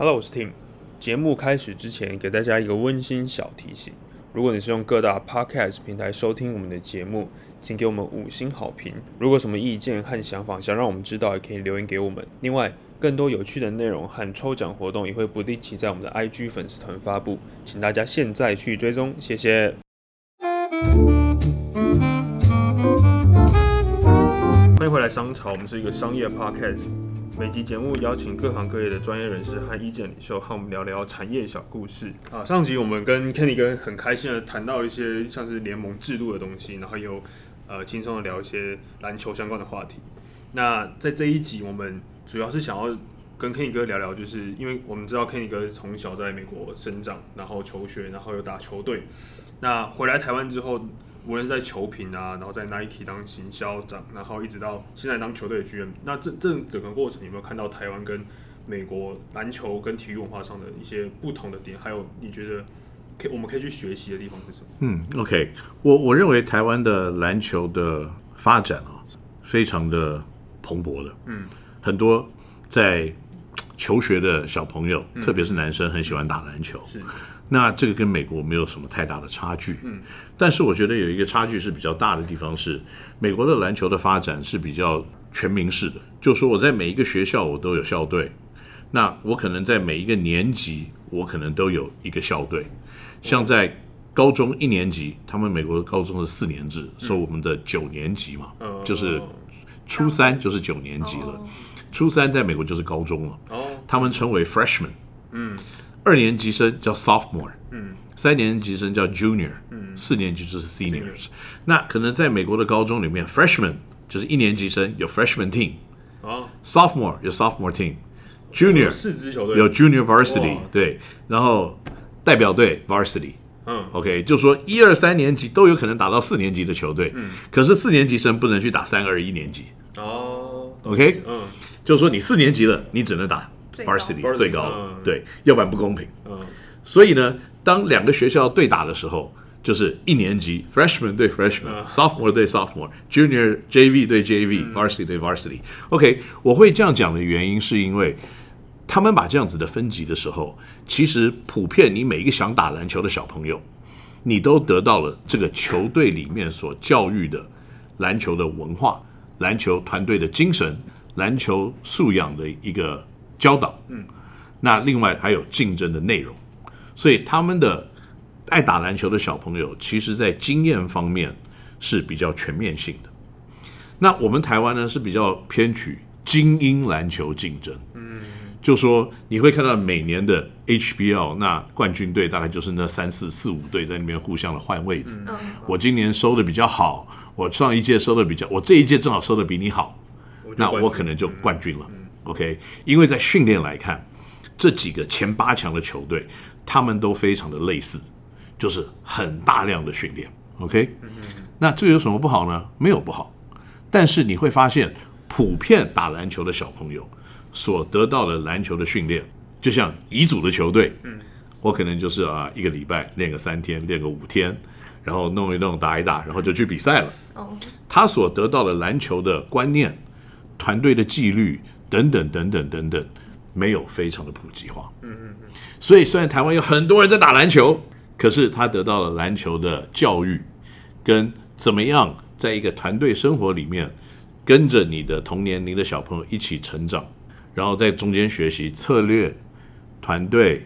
Hello，我是 Tim。节目开始之前，给大家一个温馨小提醒：如果你是用各大 Podcast 平台收听我们的节目，请给我们五星好评。如果什么意见和想法想让我们知道，也可以留言给我们。另外，更多有趣的内容和抽奖活动也会不定期在我们的 IG 粉丝团发布，请大家现在去追踪，谢谢。欢迎回来商潮，我们是一个商业 podcast，每集节目邀请各行各业的专业人士和意见领袖，和我们聊聊产业小故事。啊，上集我们跟 Kenny 哥很开心的谈到一些像是联盟制度的东西，然后又呃轻松的聊一些篮球相关的话题。那在这一集，我们主要是想要跟 Kenny 哥聊聊，就是因为我们知道 Kenny 哥从小在美国生长，然后求学，然后又打球队，那回来台湾之后。无论在球评啊，然后在 Nike 当行销长，然后一直到现在当球队的 GM，那这这整个过程有没有看到台湾跟美国篮球跟体育文化上的一些不同的点？还有你觉得可我们可以去学习的地方是什么？嗯，OK，我我认为台湾的篮球的发展啊，非常的蓬勃的。嗯，很多在求学的小朋友，特别是男生，很喜欢打篮球。是。那这个跟美国没有什么太大的差距，嗯，但是我觉得有一个差距是比较大的地方是，美国的篮球的发展是比较全民式的，就说我在每一个学校我都有校队，那我可能在每一个年级我可能都有一个校队，像在高中一年级，他们美国的高中是四年制，说我们的九年级嘛，就是初三就是九年级了，初三在美国就是高中了，哦，他们称为 freshman，嗯。二年级生叫 sophomore，嗯，三年级生叫 junior，嗯，四年级就是 seniors。那可能在美国的高中里面，freshman 就是一年级生有 freshman team，哦，sophomore 有 sophomore team，junior 四支球队。有 junior varsity，对，然后代表队 varsity，嗯，OK，就说一二三年级都有可能打到四年级的球队，嗯，可是四年级生不能去打三二一年级，哦，OK，嗯，就是说你四年级了，你只能打。varsity 最高，对，要不然不公平。所以呢，当两个学校对打的时候，就是一年级 freshman 对 freshman，sophomore 对 sophomore，junior JV 对 JV，varsity 对 varsity。OK，我会这样讲的原因是因为他们把这样子的分级的时候，其实普遍你每一个想打篮球的小朋友，你都得到了这个球队里面所教育的篮球的文化、篮球团队的精神、篮球素养的一个。教导，嗯，那另外还有竞争的内容，所以他们的爱打篮球的小朋友，其实在经验方面是比较全面性的。那我们台湾呢是比较偏取精英篮球竞争，嗯，就说你会看到每年的 HBL，那冠军队大概就是那三四四五队在那边互相的换位置。我今年收的比较好，我上一届收的比较，我这一届正好收的比你好，那我可能就冠军了。OK，因为在训练来看，这几个前八强的球队，他们都非常的类似，就是很大量的训练。OK，那这有什么不好呢？没有不好，但是你会发现，普遍打篮球的小朋友所得到的篮球的训练，就像乙组的球队，嗯，我可能就是啊，一个礼拜练个三天，练个五天，然后弄一弄，打一打，然后就去比赛了。哦，他所得到的篮球的观念、团队的纪律。等等等等等等，没有非常的普及化。嗯嗯嗯。所以虽然台湾有很多人在打篮球，可是他得到了篮球的教育，跟怎么样在一个团队生活里面，跟着你的同年龄的小朋友一起成长，然后在中间学习策略、团队，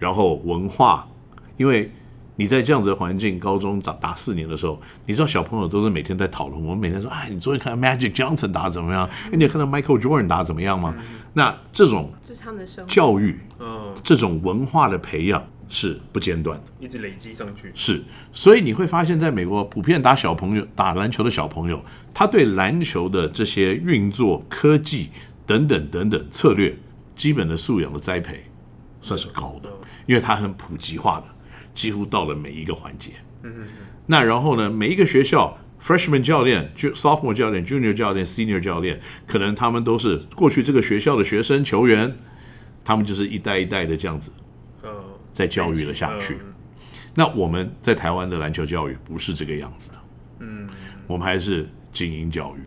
然后文化，因为。你在这样子的环境，高中打打四年的时候，你知道小朋友都是每天在讨论。我们每天说，哎，你昨天看 Magic Johnson 打怎么样？哎你有看到 Michael Jordan 打怎么样吗？那这种是他们的生教育，嗯，这种文化的培养是不间断的，一直累积上去。是，所以你会发现在美国，普遍打小朋友打篮球的小朋友，他对篮球的这些运作、科技等等等等策略、基本的素养的栽培，算是高的，因为它很普及化的。几乎到了每一个环节，嗯。那然后呢？每一个学校，freshman 教练、sophomore 教练、junior 教练、senior 教练，可能他们都是过去这个学校的学生球员，他们就是一代一代的这样子，在教育了下去。那我们在台湾的篮球教育不是这个样子的，嗯，我们还是精英教育，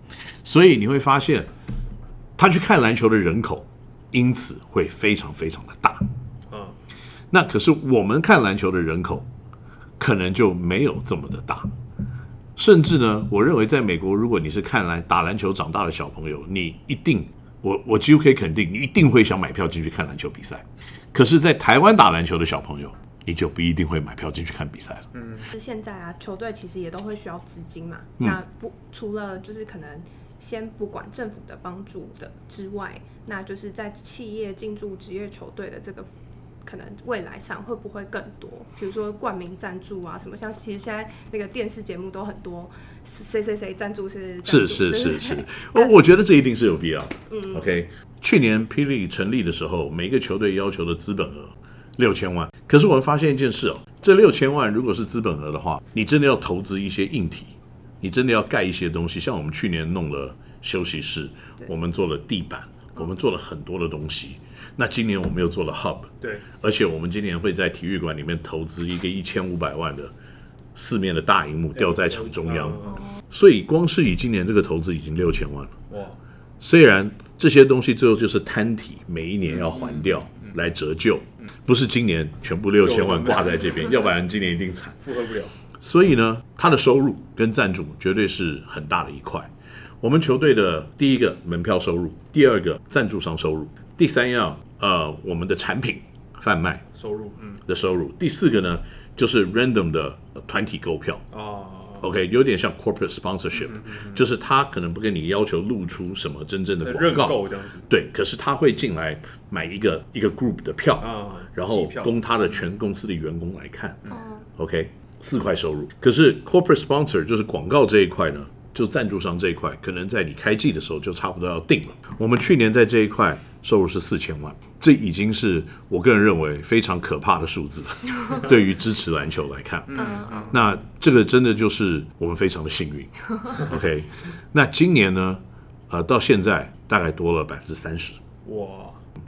所以你会发现，他去看篮球的人口，因此会非常非常的大。那可是我们看篮球的人口可能就没有这么的大。甚至呢，我认为在美国，如果你是看篮打篮球长大的小朋友，你一定，我我几乎可以肯定，你一定会想买票进去看篮球比赛。可是，在台湾打篮球的小朋友，你就不一定会买票进去看比赛了。嗯，是现在啊，球队其实也都会需要资金嘛。那不除了就是可能先不管政府的帮助的之外，那就是在企业进驻职业球队的这个。可能未来上会不会更多？比如说冠名赞助啊，什么像其实现在那个电视节目都很多，谁谁谁赞助是是是是是，我我觉得这一定是有必要。嗯，OK，去年霹雳成立的时候，每一个球队要求的资本额六千万，可是我们发现一件事哦，这六千万如果是资本额的话，你真的要投资一些硬体，你真的要盖一些东西，像我们去年弄了休息室，我们做了地板，我们做了很多的东西。那今年我们又做了 Hub，对，而且我们今年会在体育馆里面投资一个一千五百万的四面的大荧幕吊在场中央，所以光是以今年这个投资已经六千万了。哇！虽然这些东西最后就是摊体，每一年要还掉来折旧，不是今年全部六千万挂在这边，要不然今年一定惨，负荷不了。所以呢，他的收入跟赞助绝对是很大的一块。我们球队的第一个门票收入，第二个赞助商收入，第三样。呃，我们的产品贩卖收入，嗯，的收入。第四个呢，就是 random 的团体购票。哦，OK，有点像 corporate sponsorship，就是他可能不跟你要求露出什么真正的广告这样子。对，可是他会进来买一个一个 group 的票，啊，然后供他的全公司的员工来看。哦，OK，四块收入。可是 corporate sponsor 就是广告这一块呢，就赞助商这一块，可能在你开季的时候就差不多要定了。我们去年在这一块。收入是四千万，这已经是我个人认为非常可怕的数字。对于支持篮球来看，那这个真的就是我们非常的幸运。OK，那今年呢？呃，到现在大概多了百分之三十。哇，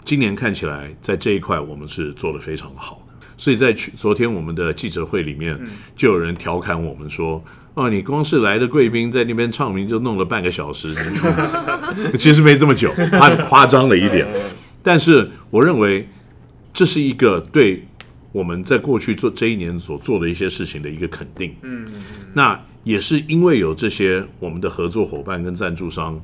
今年看起来在这一块我们是做的非常的好的。所以在去昨天我们的记者会里面，就有人调侃我们说。哦，你光是来的贵宾在那边唱名就弄了半个小时，其实没这么久，他夸张了一点。但是我认为这是一个对我们在过去做这一年所做的一些事情的一个肯定。嗯。那也是因为有这些我们的合作伙伴跟赞助商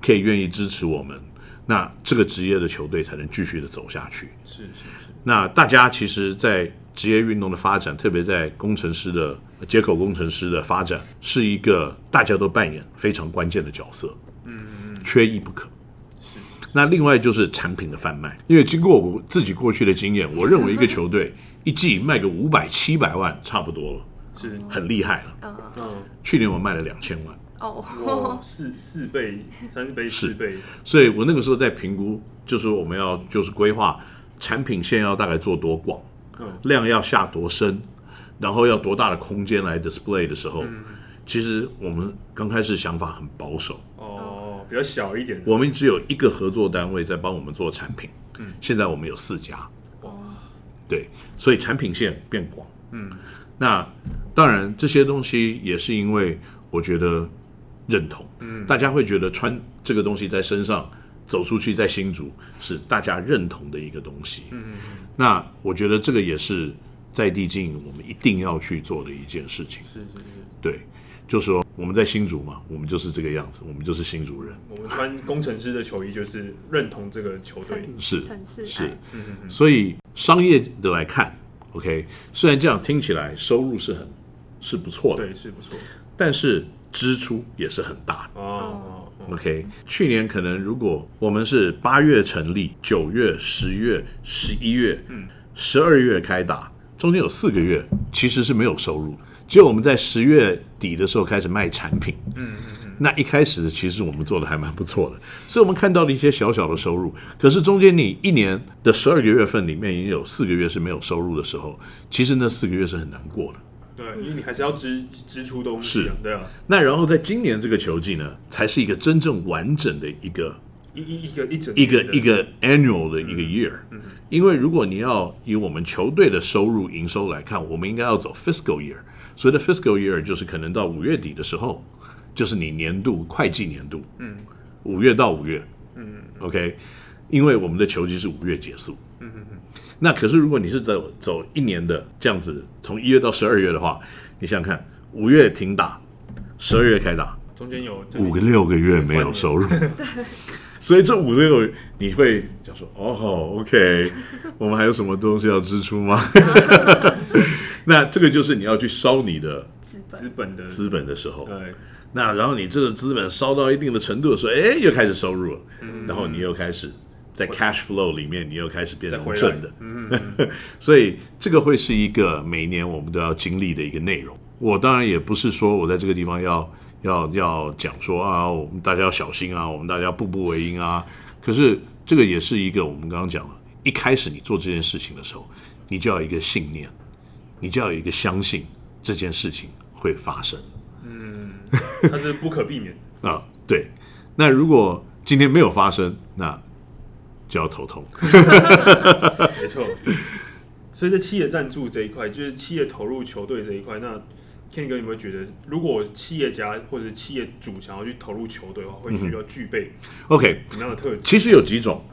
可以愿意支持我们，那这个职业的球队才能继续的走下去。是是是。那大家其实，在职业运动的发展，特别在工程师的接口工程师的发展，是一个大家都扮演非常关键的角色，嗯，缺一不可。那另外就是产品的贩卖，因为经过我自己过去的经验，我认为一个球队 一季卖个五百七百万差不多了，是。很厉害了。嗯，去年我卖了两千万，哦，四四倍、三四倍、四倍，所以我那个时候在评估，就是我们要就是规划产品线要大概做多广。量要下多深，然后要多大的空间来 display 的时候，其实我们刚开始想法很保守哦，比较小一点。我们只有一个合作单位在帮我们做产品，嗯，现在我们有四家，哇，对，所以产品线变广，嗯，那当然这些东西也是因为我觉得认同，嗯，大家会觉得穿这个东西在身上。走出去，在新竹是大家认同的一个东西。嗯嗯那我觉得这个也是在地经营我们一定要去做的一件事情。是是是。对，就说我们在新竹嘛，我们就是这个样子，我们就是新竹人。我们穿工程师的球衣，就是认同这个球队。是是。嗯嗯所以商业的来看，OK，虽然这样听起来收入是很是不错的，对，是不错，但是支出也是很大的。哦。OK，去年可能如果我们是八月成立，九月、十月、十一月、嗯，十二月开打，中间有四个月其实是没有收入，只有我们在十月底的时候开始卖产品，嗯嗯嗯，那一开始其实我们做的还蛮不错的，所以我们看到了一些小小的收入，可是中间你一年的十二个月份里面已经有四个月是没有收入的时候，其实那四个月是很难过的。对，因为你还是要支支出东西，是，对啊。那然后在今年这个球季呢，才是一个真正完整的一个一一一个一整一个一个 annual 的一个 year。嗯。因为如果你要以我们球队的收入营收来看，我们应该要走 fiscal year。所谓的 fiscal year 就是可能到五月底的时候，就是你年度会计年度。嗯。五月到五月。嗯。OK，因为我们的球季是五月结束。嗯嗯嗯。那可是如果你是走走一年的这样子，从一月到十二月的话，你想想看，五月停打，十二月开打，中间有五个六个月没有收入。所以这五六你会讲说哦，OK，我们还有什么东西要支出吗？那这个就是你要去烧你的资本的资本的时候。对。那然后你这个资本烧到一定的程度的时候，哎，又开始收入了。嗯。然后你又开始在 cash flow 里面，你又开始变成正的。嗯。所以这个会是一个每年我们都要经历的一个内容。我当然也不是说我在这个地方要。要要讲说啊，我们大家要小心啊，我们大家步步为营啊。可是这个也是一个我们刚刚讲了，一开始你做这件事情的时候，你就要有一个信念，你就要有一个相信这件事情会发生。嗯，它是不可避免 啊。对，那如果今天没有发生，那就要头痛。没错。所以在企业赞助这一块，就是企业投入球队这一块，那。Kenny 哥有没有觉得，如果企业家或者企业主想要去投入球队的话，会需要具备 OK 怎么样的特质？其实有几种，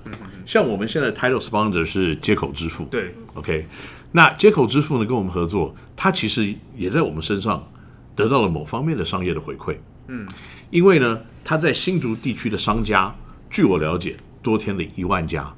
像我们现在 Title Sponsor 是接口支付，对，OK，那接口支付呢跟我们合作，它其实也在我们身上得到了某方面的商业的回馈，嗯，因为呢，它在新竹地区的商家，据我了解，多添了一万家。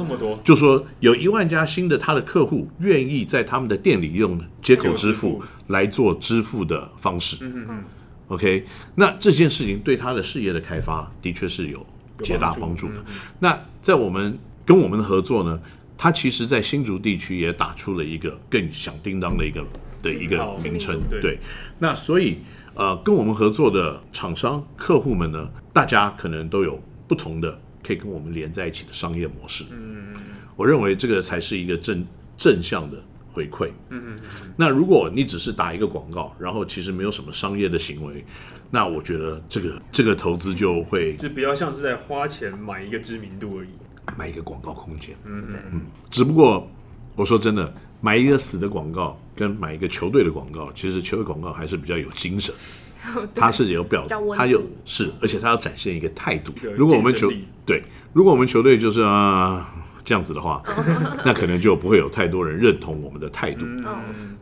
这么多，就说有一万家新的他的客户愿意在他们的店里用接口支付来做支付的方式。嗯嗯 OK，那这件事情对他的事业的开发的确是有极大帮助的。那在我们跟我们的合作呢，他其实在新竹地区也打出了一个更响叮当的一个的一个名称。对，那所以呃，跟我们合作的厂商客户们呢，大家可能都有不同的。可以跟我们连在一起的商业模式，嗯，我认为这个才是一个正正向的回馈，嗯嗯嗯。那如果你只是打一个广告，然后其实没有什么商业的行为，那我觉得这个这个投资就会就比较像是在花钱买一个知名度而已，买一个广告空间，嗯嗯嗯。只不过我说真的，买一个死的广告跟买一个球队的广告，其实球队广告还是比较有精神。他是有表，他有是，而且他要展现一个态度。如果我们球对，如果我们球队就是啊这样子的话，那可能就不会有太多人认同我们的态度。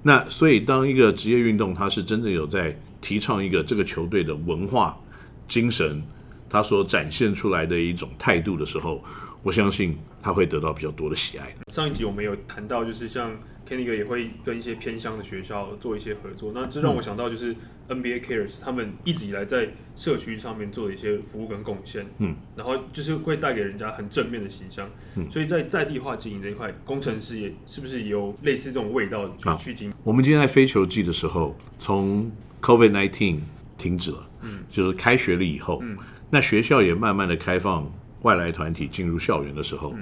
那所以，当一个职业运动，它是真正有在提倡一个这个球队的文化精神，它所展现出来的一种态度的时候，我相信他会得到比较多的喜爱。上一集我们有谈到，就是像。Kenny 哥也会跟一些偏乡的学校做一些合作，那这让我想到就是 NBA Cares 他们一直以来在社区上面做的一些服务跟贡献，嗯，然后就是会带给人家很正面的形象，嗯，所以在在地化经营这一块，工程师也是不是有类似这种味道去去经营？我们今天在非球季的时候，从 COVID nineteen 停止了，嗯，就是开学了以后，嗯，那学校也慢慢的开放外来团体进入校园的时候，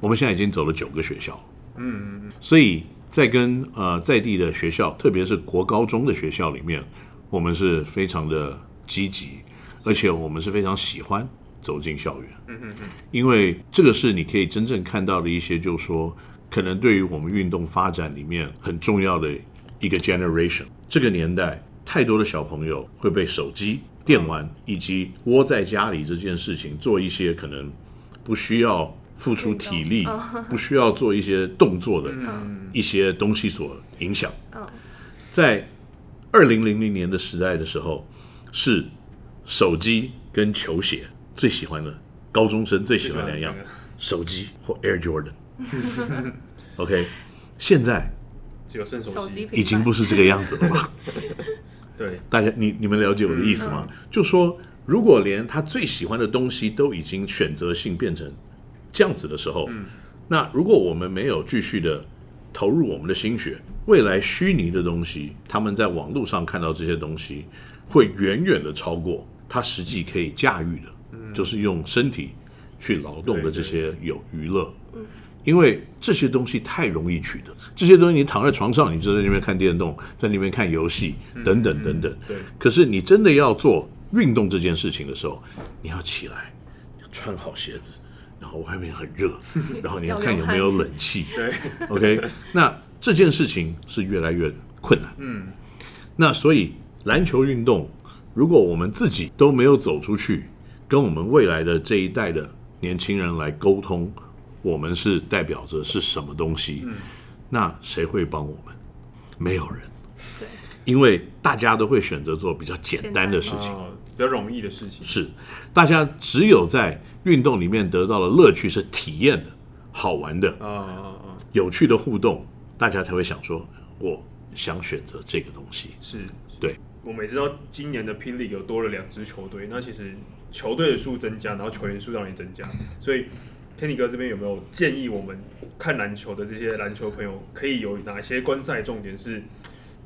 我们现在已经走了九个学校。嗯嗯嗯，所以在跟呃在地的学校，特别是国高中的学校里面，我们是非常的积极，而且我们是非常喜欢走进校园。嗯嗯嗯，因为这个是你可以真正看到的一些，就是说可能对于我们运动发展里面很重要的一个 generation。这个年代太多的小朋友会被手机、电玩以及窝在家里这件事情做一些可能不需要。付出体力，不需要做一些动作的一些东西所影响。在二零零零年的时代的时候，是手机跟球鞋最喜欢的高中生最喜欢两样，手机或 Air Jordan。OK，现在只有剩手机，已经不是这个样子了吧？对，大家你你们了解我的意思吗？就说如果连他最喜欢的东西都已经选择性变成。这样子的时候，那如果我们没有继续的投入我们的心血，未来虚拟的东西，他们在网络上看到这些东西，会远远的超过他实际可以驾驭的，就是用身体去劳动的这些有娱乐。因为这些东西太容易取得，这些东西你躺在床上，你就在那边看电动，在那边看游戏，等等等等。对。可是你真的要做运动这件事情的时候，你要起来，穿好鞋子。然后外面很热，然后你要看有没有冷气。对，OK，那这件事情是越来越困难。嗯，那所以篮球运动，如果我们自己都没有走出去，跟我们未来的这一代的年轻人来沟通，我们是代表着是什么东西，那谁会帮我们？没有人。对，因为大家都会选择做比较简单的事情，比较容易的事情。是，大家只有在运动里面得到的乐趣是体验的、好玩的啊有趣的互动，大家才会想说，我想选择这个东西。是，对。我们也知道今年的霹雳有多了两支球队，那其实球队的数增加，然后球员数量也增加，所以。Kenny 哥这边有没有建议我们看篮球的这些篮球朋友，可以有哪些观赛重点是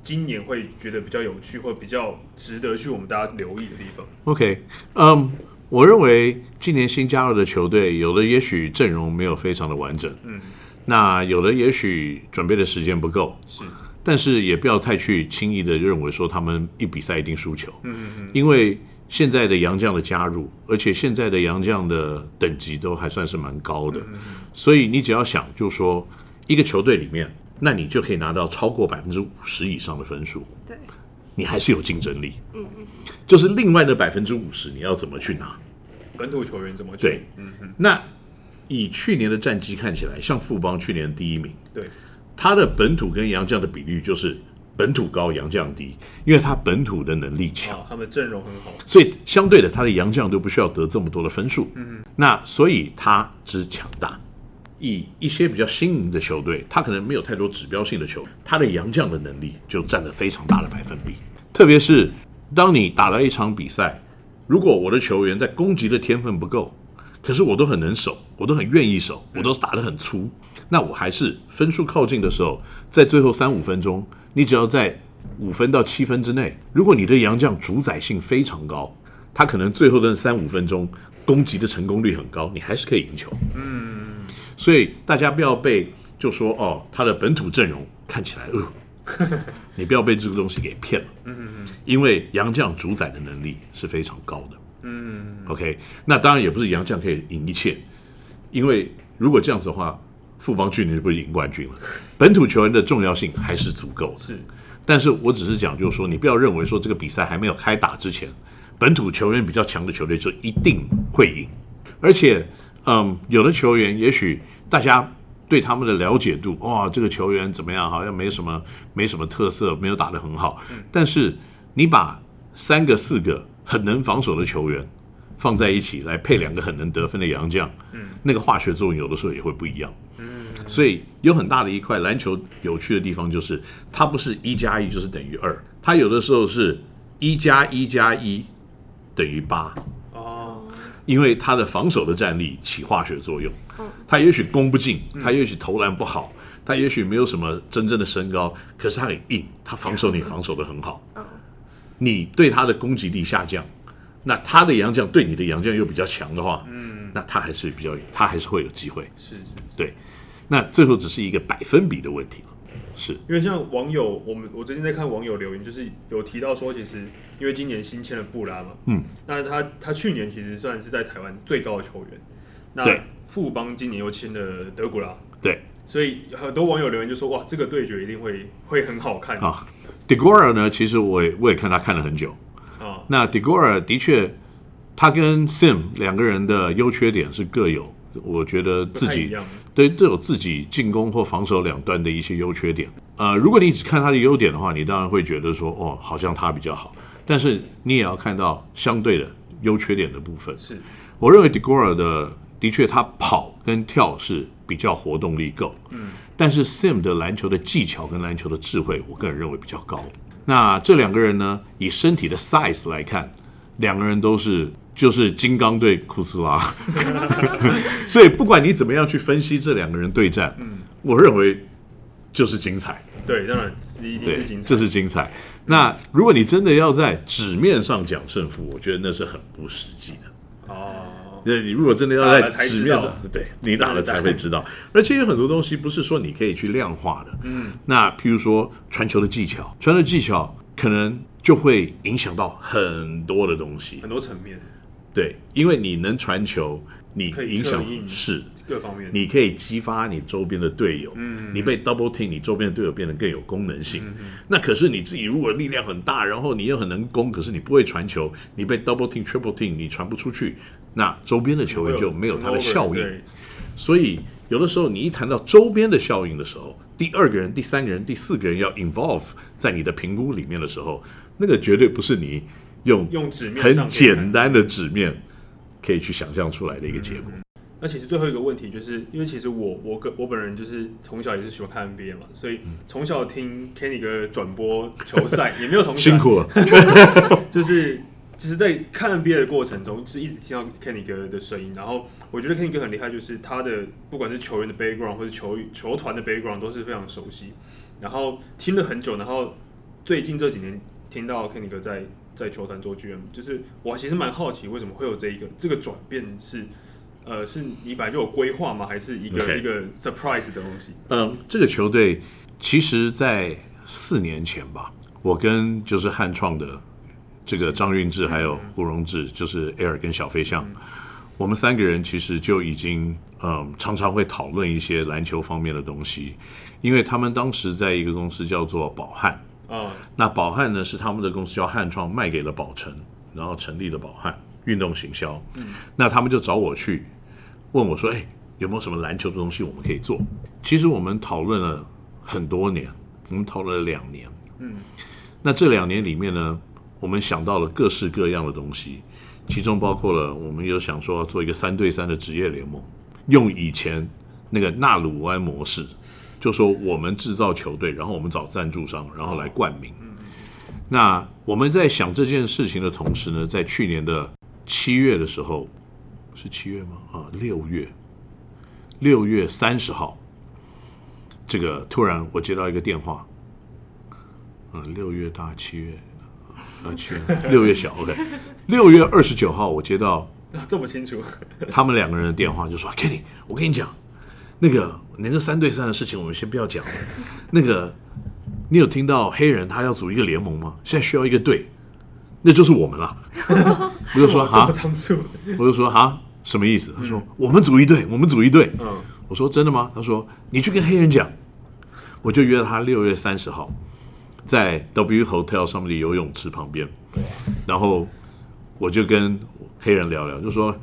今年会觉得比较有趣或比较值得去我们大家留意的地方？OK，嗯，我认为今年新加入的球队，有的也许阵容没有非常的完整，嗯，那有的也许准备的时间不够，是，但是也不要太去轻易的认为说他们一比赛一定输球，嗯嗯嗯，因为。现在的洋将的加入，而且现在的洋将的等级都还算是蛮高的，所以你只要想，就说一个球队里面，那你就可以拿到超过百分之五十以上的分数，对，你还是有竞争力。嗯嗯，就是另外的百分之五十，你要怎么去拿？本土球员怎么对？嗯嗯，那以去年的战绩看起来，像富邦去年第一名，对，他的本土跟洋将的比率就是。本土高，洋将低，因为他本土的能力强，他们阵容很好，所以相对的，他的洋将都不需要得这么多的分数。嗯嗯那所以他之强大，以一些比较新颖的球队，他可能没有太多指标性的球，他的洋将的能力就占了非常大的百分比。特别是当你打了一场比赛，如果我的球员在攻击的天分不够，可是我都很能守，我都很愿意守，我都打得很粗，那我还是分数靠近的时候，在最后三五分钟。你只要在五分到七分之内，如果你的洋将主宰性非常高，他可能最后的三五分钟攻击的成功率很高，你还是可以赢球。嗯，所以大家不要被就说哦，他的本土阵容看起来呃，你不要被这个东西给骗了。嗯嗯嗯，因为杨将主宰的能力是非常高的。嗯，OK，那当然也不是杨将可以赢一切，因为如果这样子的话。富邦去年就不赢冠军了，本土球员的重要性还是足够。是，但是我只是讲，就是说，你不要认为说这个比赛还没有开打之前，本土球员比较强的球队就一定会赢。而且，嗯，有的球员也许大家对他们的了解度，哇，这个球员怎么样？好像没什么，没什么特色，没有打得很好。但是你把三个、四个很能防守的球员放在一起，来配两个很能得分的洋将，那个化学作用有的时候也会不一样。所以有很大的一块篮球有趣的地方，就是它不是一加一就是等于二，它有的时候是一加一加一等于八哦，因为它的防守的战力起化学作用，他也许攻不进，他也许投篮不好，他也许没有什么真正的身高，可是他很硬，他防守你防守的很好，你对他的攻击力下降，那他的洋将对你的洋将又比较强的话，嗯，那他还是比较，他还是会有机会，是是，对。那最后只是一个百分比的问题了，是。因为像网友，我们我最近在看网友留言，就是有提到说，其实因为今年新签了布拉嘛，嗯，那他他去年其实算是在台湾最高的球员，那富邦今年又签了德古拉，对，所以很多网友留言就说，哇，这个对决一定会会很好看啊。d e g o r a 呢，其实我也我也看他看了很久啊。那 d e g o r a 的确，他跟 Sim 两个人的优缺点是各有。我觉得自己对都有自己进攻或防守两端的一些优缺点。呃，如果你只看他的优点的话，你当然会觉得说，哦，好像他比较好。但是你也要看到相对的优缺点的部分。是，我认为 Degora 的的确他跑跟跳是比较活动力够。嗯。但是 Sim 的篮球的技巧跟篮球的智慧，我个人认为比较高。那这两个人呢，以身体的 size 来看，两个人都是。就是金刚对库斯拉，所以不管你怎么样去分析这两个人对战，嗯，我认为就是精彩。对，当然一定是精彩，这是精彩。那如果你真的要在纸面上讲胜负，我觉得那是很不实际的。哦，那你如果真的要在纸面上，对你打了才会知道。而且有很多东西不是说你可以去量化的。嗯，那譬如说传球的技巧，传球技巧可能就会影响到很多的东西，很多层面。对，因为你能传球，你影响是各方面，你可以激发你周边的队友。嗯，你被 double team，你周边的队友变得更有功能性。那可是你自己如果力量很大，然后你又很能攻，可是你不会传球，你被 double team、triple team，你传不出去，那周边的球员就没有他的效应。所以有的时候你一谈到周边的效应的时候，第二个人、第三个人、第四个人要 involve 在你的评估里面的时候，那个绝对不是你用用纸面很简单的纸面可以去想象出来的一个结果。那其实最后一个问题就是，因为其实我我个我本人就是从小也是喜欢看 NBA 嘛，所以从小听 Kenny 哥转播球赛 也没有从辛苦了，就是就是在看 NBA 的过程中，是一直听到 Kenny 哥的声音。然后我觉得 Kenny 哥很厉害，就是他的不管是球员的 background 或者球球团的 background 都是非常熟悉。然后听了很久，然后最近这几年听到 Kenny 哥在在球团做 GM，就是我其实蛮好奇为什么会有这一个这个转变是。呃，是你本来就有规划吗？还是一个一个 surprise 的东西？嗯，这个球队其实，在四年前吧，我跟就是汉创的这个张运志还有胡荣志，就是 Air 跟小飞象，我们三个人其实就已经嗯常常会讨论一些篮球方面的东西，因为他们当时在一个公司叫做宝汉。啊，那宝汉呢是他们的公司叫汉创，卖给了宝成，然后成立了宝汉运动行销，嗯，那他们就找我去。问我说：“哎，有没有什么篮球的东西我们可以做？”其实我们讨论了很多年，我们讨论了两年。嗯，那这两年里面呢，我们想到了各式各样的东西，其中包括了我们有想说要做一个三对三的职业联盟，用以前那个纳鲁湾模式，就说我们制造球队，然后我们找赞助商，然后来冠名。那我们在想这件事情的同时呢，在去年的七月的时候。是七月吗？啊，六月，六月三十号，这个突然我接到一个电话，嗯，六月大，七月，六月小，OK，六月二十九号我接到 这么清楚，他们两个人的电话就说：“Kenny，我跟你讲，那个那个三对三的事情我们先不要讲，那个你有听到黑人他要组一个联盟吗？现在需要一个队。”那就是我们了，我就说哈，我就说哈，什么意思？他说我们组一队，我们组一队。嗯，我说真的吗？他说你去跟黑人讲，我就约了他六月三十号，在 W Hotel 上面的游泳池旁边，然后我就跟黑人聊聊，就说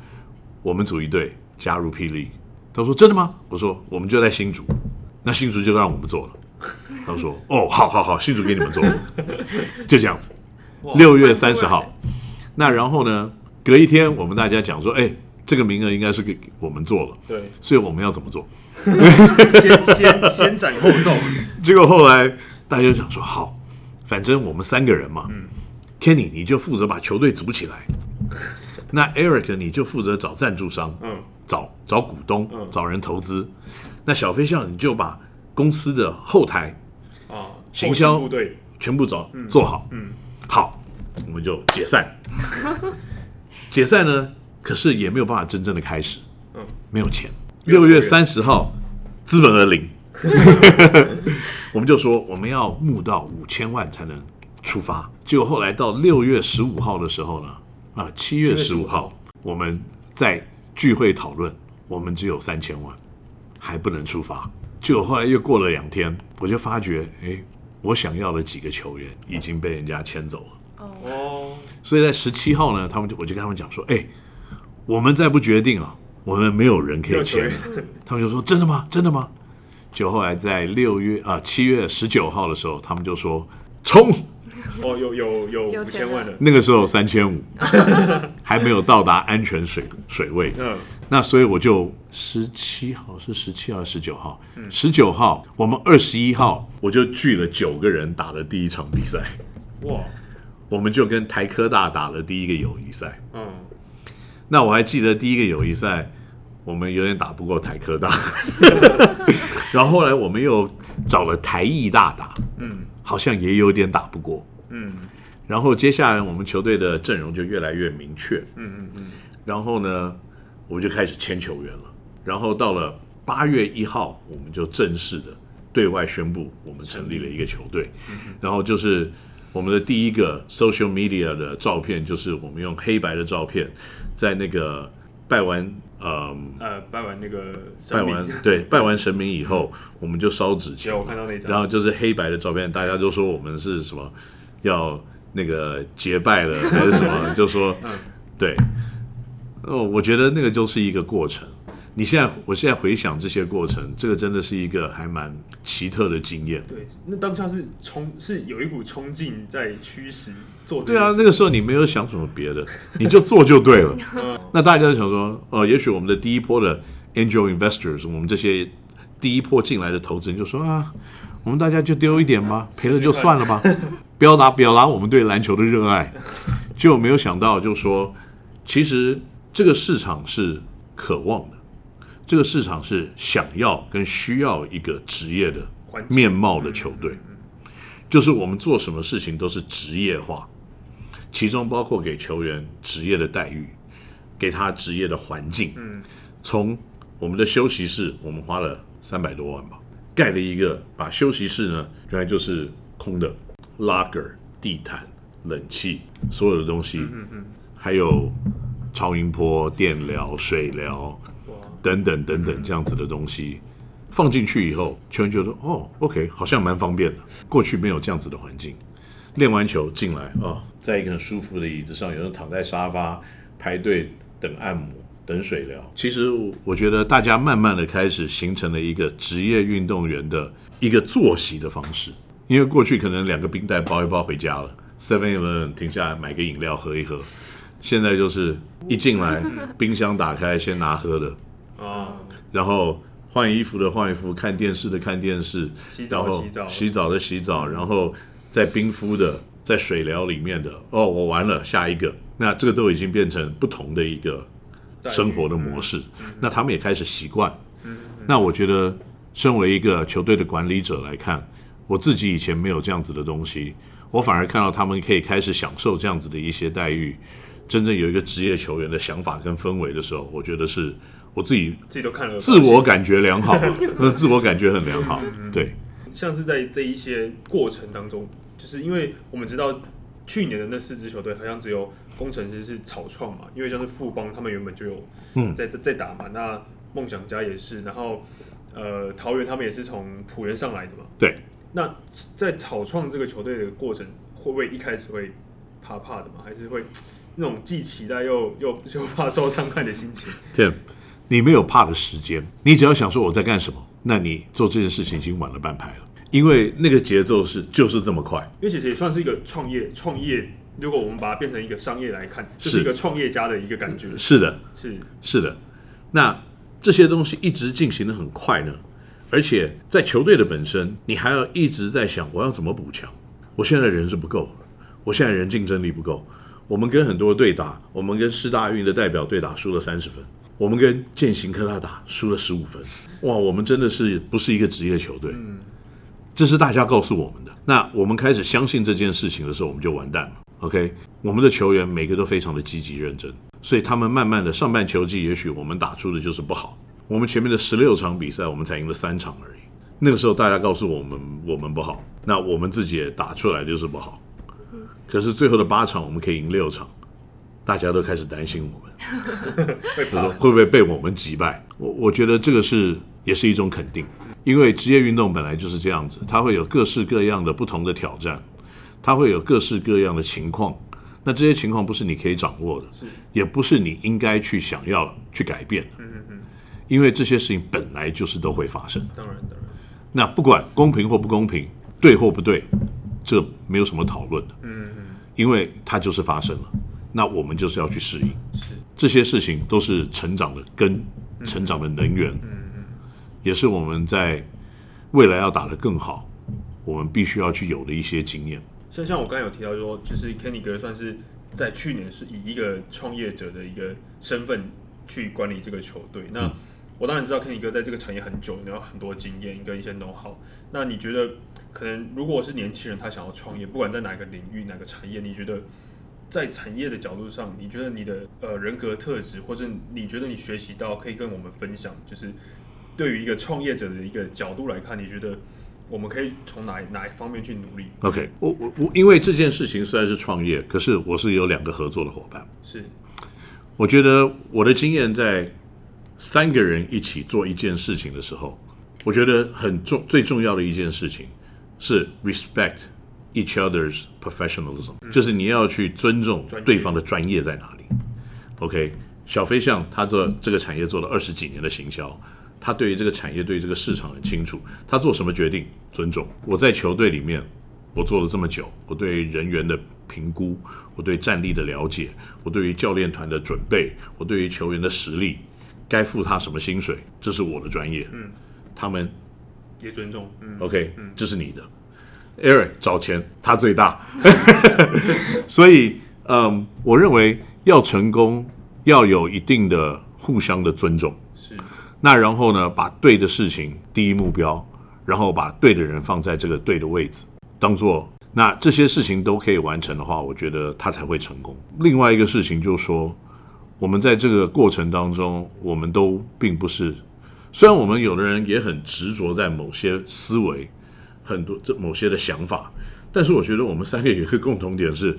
我们组一队加入霹雳。他说真的吗？我说我们就在新竹，那新竹就让我们做了。他说哦，好好好，新竹给你们做，就这样子。六月三十号，那然后呢？隔一天，我们大家讲说，哎，这个名额应该是给我们做了。对，所以我们要怎么做？先先先斩后奏。结果后来大家就想说，好，反正我们三个人嘛。嗯，Kenny 你就负责把球队组起来，那 Eric 你就负责找赞助商，嗯，找找股东，嗯，找人投资。那小飞象你就把公司的后台啊，行销部队全部找做好，嗯。好，我们就解散。解散呢，可是也没有办法真正的开始。嗯，没有钱。六月三十号，资本额零。我们就说我们要募到五千万才能出发。结果后来到六月十五号的时候呢，啊，七月十五号，我们在聚会讨论，我们只有三千万，还不能出发。结果后来又过了两天，我就发觉，哎。我想要的几个球员已经被人家签走了哦，所以在十七号呢，他们就我就跟他们讲说，哎，我们再不决定啊，我们没有人可以签。他们就说真的吗？真的吗？就后来在六月啊七月十九号的时候，他们就说冲。哦，有有有五千万的，那个时候三千五。还没有到达安全水水位，嗯。那所以我就十七号是十七号十九号，十九号我们二十一号我就聚了九个人打了第一场比赛，哇！我们就跟台科大打了第一个友谊赛，嗯。那我还记得第一个友谊赛我们有点打不过台科大，然后后来我们又找了台艺大打，嗯，好像也有点打不过，嗯。然后接下来我们球队的阵容就越来越明确，嗯嗯嗯。然后呢？我们就开始签球员了，然后到了八月一号，我们就正式的对外宣布，我们成立了一个球队。然后就是我们的第一个 social media 的照片，就是我们用黑白的照片，在那个拜完呃呃拜完那个拜完对拜完神明以后，我们就烧纸钱。我看到那张，然后就是黑白的照片，大家都说我们是什么要那个结拜了还是什么，就说 对。哦，我觉得那个就是一个过程。你现在，我现在回想这些过程，这个真的是一个还蛮奇特的经验。对，那当下是冲，是有一股冲劲在驱使做。对啊，那个时候你没有想什么别的，你就做就对了。那大家就想说，呃，也许我们的第一波的 angel investors，我们这些第一波进来的投资人就说啊，我们大家就丢一点吧，赔了就算了吧，表达表达我们对篮球的热爱。就没有想到，就说其实这个市场是渴望的。这个市场是想要跟需要一个职业的面貌的球队，就是我们做什么事情都是职业化，其中包括给球员职业的待遇，给他职业的环境。嗯，从我们的休息室，我们花了三百多万吧，盖了一个，把休息室呢原来就是空的，locker、地毯、冷气，所有的东西，还有超音波、电疗、水疗。等等等等，这样子的东西放进去以后，球员觉得哦，OK，好像蛮方便的。过去没有这样子的环境，练完球进来哦，在一个很舒服的椅子上，有人躺在沙发排队等按摩、等水疗。其实我觉得大家慢慢的开始形成了一个职业运动员的一个作息的方式，因为过去可能两个冰袋包一包回家了，Seven Eleven 停下来买个饮料喝一喝，现在就是一进来 冰箱打开先拿喝的。啊，然后换衣服的换衣服，看电视的看电视，然后洗澡的。洗澡，然后在冰敷的，在水疗里面的，哦，我完了，下一个，那这个都已经变成不同的一个生活的模式，那他们也开始习惯。那我觉得，身为一个球队的管理者来看，我自己以前没有这样子的东西，我反而看到他们可以开始享受这样子的一些待遇，真正有一个职业球员的想法跟氛围的时候，我觉得是。我自己自己都看了，自我感觉良好，那 自我感觉很良好。对，像是在这一些过程当中，就是因为我们知道去年的那四支球队好像只有工程师是草创嘛，因为像是富邦他们原本就有在在在打嘛，那梦想家也是，然后呃桃园他们也是从浦原上来的嘛。对，那在草创这个球队的过程，会不会一开始会怕怕的嘛？还是会 那种既期待又又又怕受伤害的心情？对。你没有怕的时间，你只要想说我在干什么，那你做这件事情已经晚了半拍了，因为那个节奏是就是这么快。因为其实也算是一个创业，创业如果我们把它变成一个商业来看，就是一个创业家的一个感觉。是的，是是的。那这些东西一直进行的很快呢，而且在球队的本身，你还要一直在想我要怎么补强。我现在人是不够，我现在人竞争力不够。我们跟很多队打，我们跟师大运的代表队打输了三十分。我们跟践行科大打输了十五分，哇！我们真的是不是一个职业球队？这是大家告诉我们的。那我们开始相信这件事情的时候，我们就完蛋了。OK，我们的球员每个都非常的积极认真，所以他们慢慢的上半球季，也许我们打出的就是不好。我们前面的十六场比赛，我们才赢了三场而已。那个时候大家告诉我们我们不好，那我们自己也打出来就是不好。可是最后的八场我们可以赢六场。大家都开始担心我们，会不会被我们击败？我我觉得这个是也是一种肯定，因为职业运动本来就是这样子，它会有各式各样的不同的挑战，它会有各式各样的情况。那这些情况不是你可以掌握的，也不是你应该去想要去改变的。嗯嗯嗯，因为这些事情本来就是都会发生。当然当然。那不管公平或不公平，对或不对，这没有什么讨论的。嗯嗯，因为它就是发生了。那我们就是要去适应，是这些事情都是成长的根，成长的能源，嗯嗯，也是我们在未来要打得更好，我们必须要去有的一些经验。像像我刚才有提到说，就是 Kenny 哥算是在去年是以一个创业者的一个身份去管理这个球队。那我当然知道 Kenny 哥在这个产业很久，你有很多经验跟一些 know how。那你觉得可能如果是年轻人他想要创业，不管在哪个领域、哪个产业，你觉得？在产业的角度上，你觉得你的呃人格特质，或者你觉得你学习到可以跟我们分享，就是对于一个创业者的一个角度来看，你觉得我们可以从哪哪一方面去努力？OK，我我我，因为这件事情虽然是创业，可是我是有两个合作的伙伴。是，我觉得我的经验在三个人一起做一件事情的时候，我觉得很重最重要的一件事情是 respect。Each other's professionalism，就是你要去尊重对方的专业在哪里。OK，小飞象他做这个产业做了二十几年的行销，他对于这个产业、对于这个市场很清楚。他做什么决定，尊重。我在球队里面，我做了这么久，我对人员的评估，我对战力的了解，我对于教练团的准备，我对于球员的实力，该付他什么薪水，这是我的专业。嗯，他们也尊重。嗯，OK，这是你的。Aaron 找钱，他最大。所以，嗯，我认为要成功。要有一定的互相的尊重，是。那然后呢，把对的事情第一目标，然后把对的人放在这个对的位置，当做那这些事情都可以完成的话，我觉得他才会成功。另外一个事情就是说，我们在这个过程当中，我们都并不是，虽然我们有的人也很执着在某些思维，很多这某些的想法，但是我觉得我们三个有一个共同点是，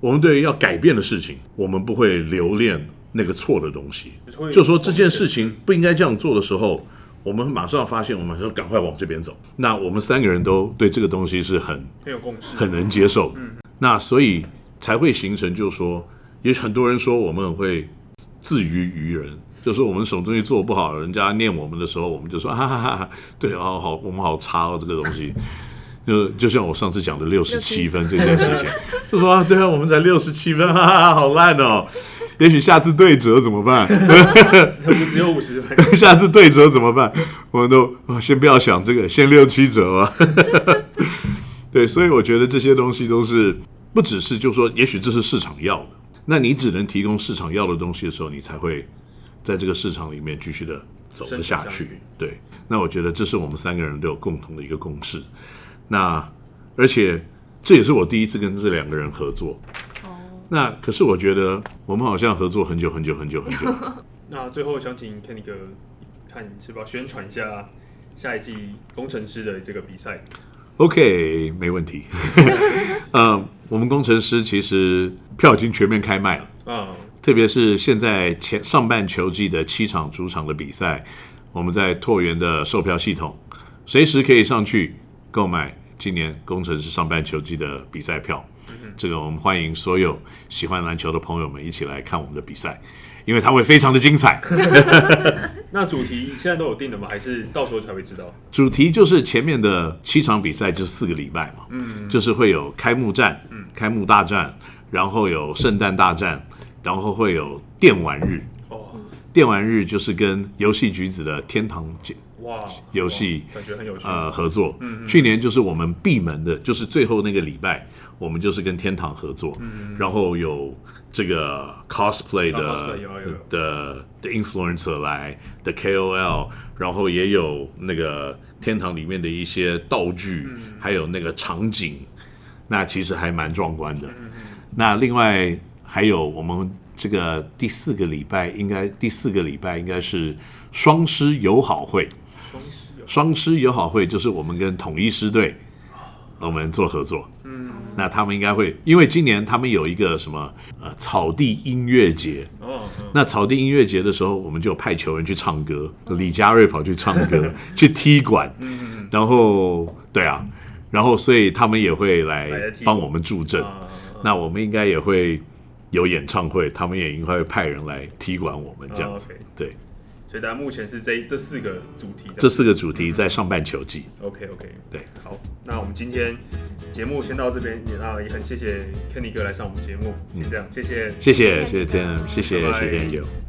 我们对于要改变的事情，我们不会留恋。那个错的东西，就说这件事情不应该这样做的时候，我们马上发现，我们马上赶快往这边走。那我们三个人都对这个东西是很很有共识，很能接受。嗯，那所以才会形成，就是说，也很多人说我们很会自娱于人，就是我们什么东西做不好，人家念我们的时候，我们就说哈哈哈，对哦，好，我们好差哦，这个东西。就就像我上次讲的六十七分这件事情，就说啊，对啊，我们才六十七分，哈哈，好烂哦。也许下次对折怎么办？我们只有五十分。下次对折怎么办？我们都先不要想这个，先六七折吧。对，所以我觉得这些东西都是不只是，就说也许这是市场要的，那你只能提供市场要的东西的时候，你才会在这个市场里面继续的走了下去。对，那我觉得这是我们三个人都有共同的一个共识。那而且这也是我第一次跟这两个人合作。那可是我觉得我们好像合作很久很久很久很久。那最后想请 Kenny 哥看是吧？宣传一下下一季工程师的这个比赛。OK，没问题。嗯，我们工程师其实票已经全面开卖了啊。特别是现在前上半球季的七场主场的比赛，我们在拓元的售票系统，随时可以上去购买今年工程师上半球季的比赛票。这个我们欢迎所有喜欢篮球的朋友们一起来看我们的比赛，因为它会非常的精彩。那主题现在都有定的吗？还是到时候才会知道？主题就是前面的七场比赛，就是四个礼拜嘛。嗯，就是会有开幕战，嗯，开幕大战，然后有圣诞大战，然后会有电玩日。哦，电玩日就是跟游戏橘子的天堂哇游戏感觉很有趣呃合作。嗯，去年就是我们闭门的，就是最后那个礼拜。我们就是跟天堂合作，然后有这个 cosplay 的的的 influencer 来的 KOL，然后也有那个天堂里面的一些道具，还有那个场景，那其实还蛮壮观的。那另外还有我们这个第四个礼拜，应该第四个礼拜应该是双狮友好会，双狮友好。会就是我们跟统一狮队。我们做合作，嗯，那他们应该会，因为今年他们有一个什么呃草地音乐节，哦，那草地音乐节的时候，我们就派球员去唱歌，李佳瑞跑去唱歌，去踢馆，嗯，然后对啊，然后所以他们也会来帮我们助阵，那我们应该也会有演唱会，他们也应该会派人来踢馆我们这样。子，对。所以，大家目前是这这四个主题，这四个主题在上半球季。OK OK，对，好，那我们今天节目先到这边，也啊也很谢谢 Kenny 哥来上我们节目，先这样，谢谢，谢谢，谢谢天，谢谢，谢谢 you。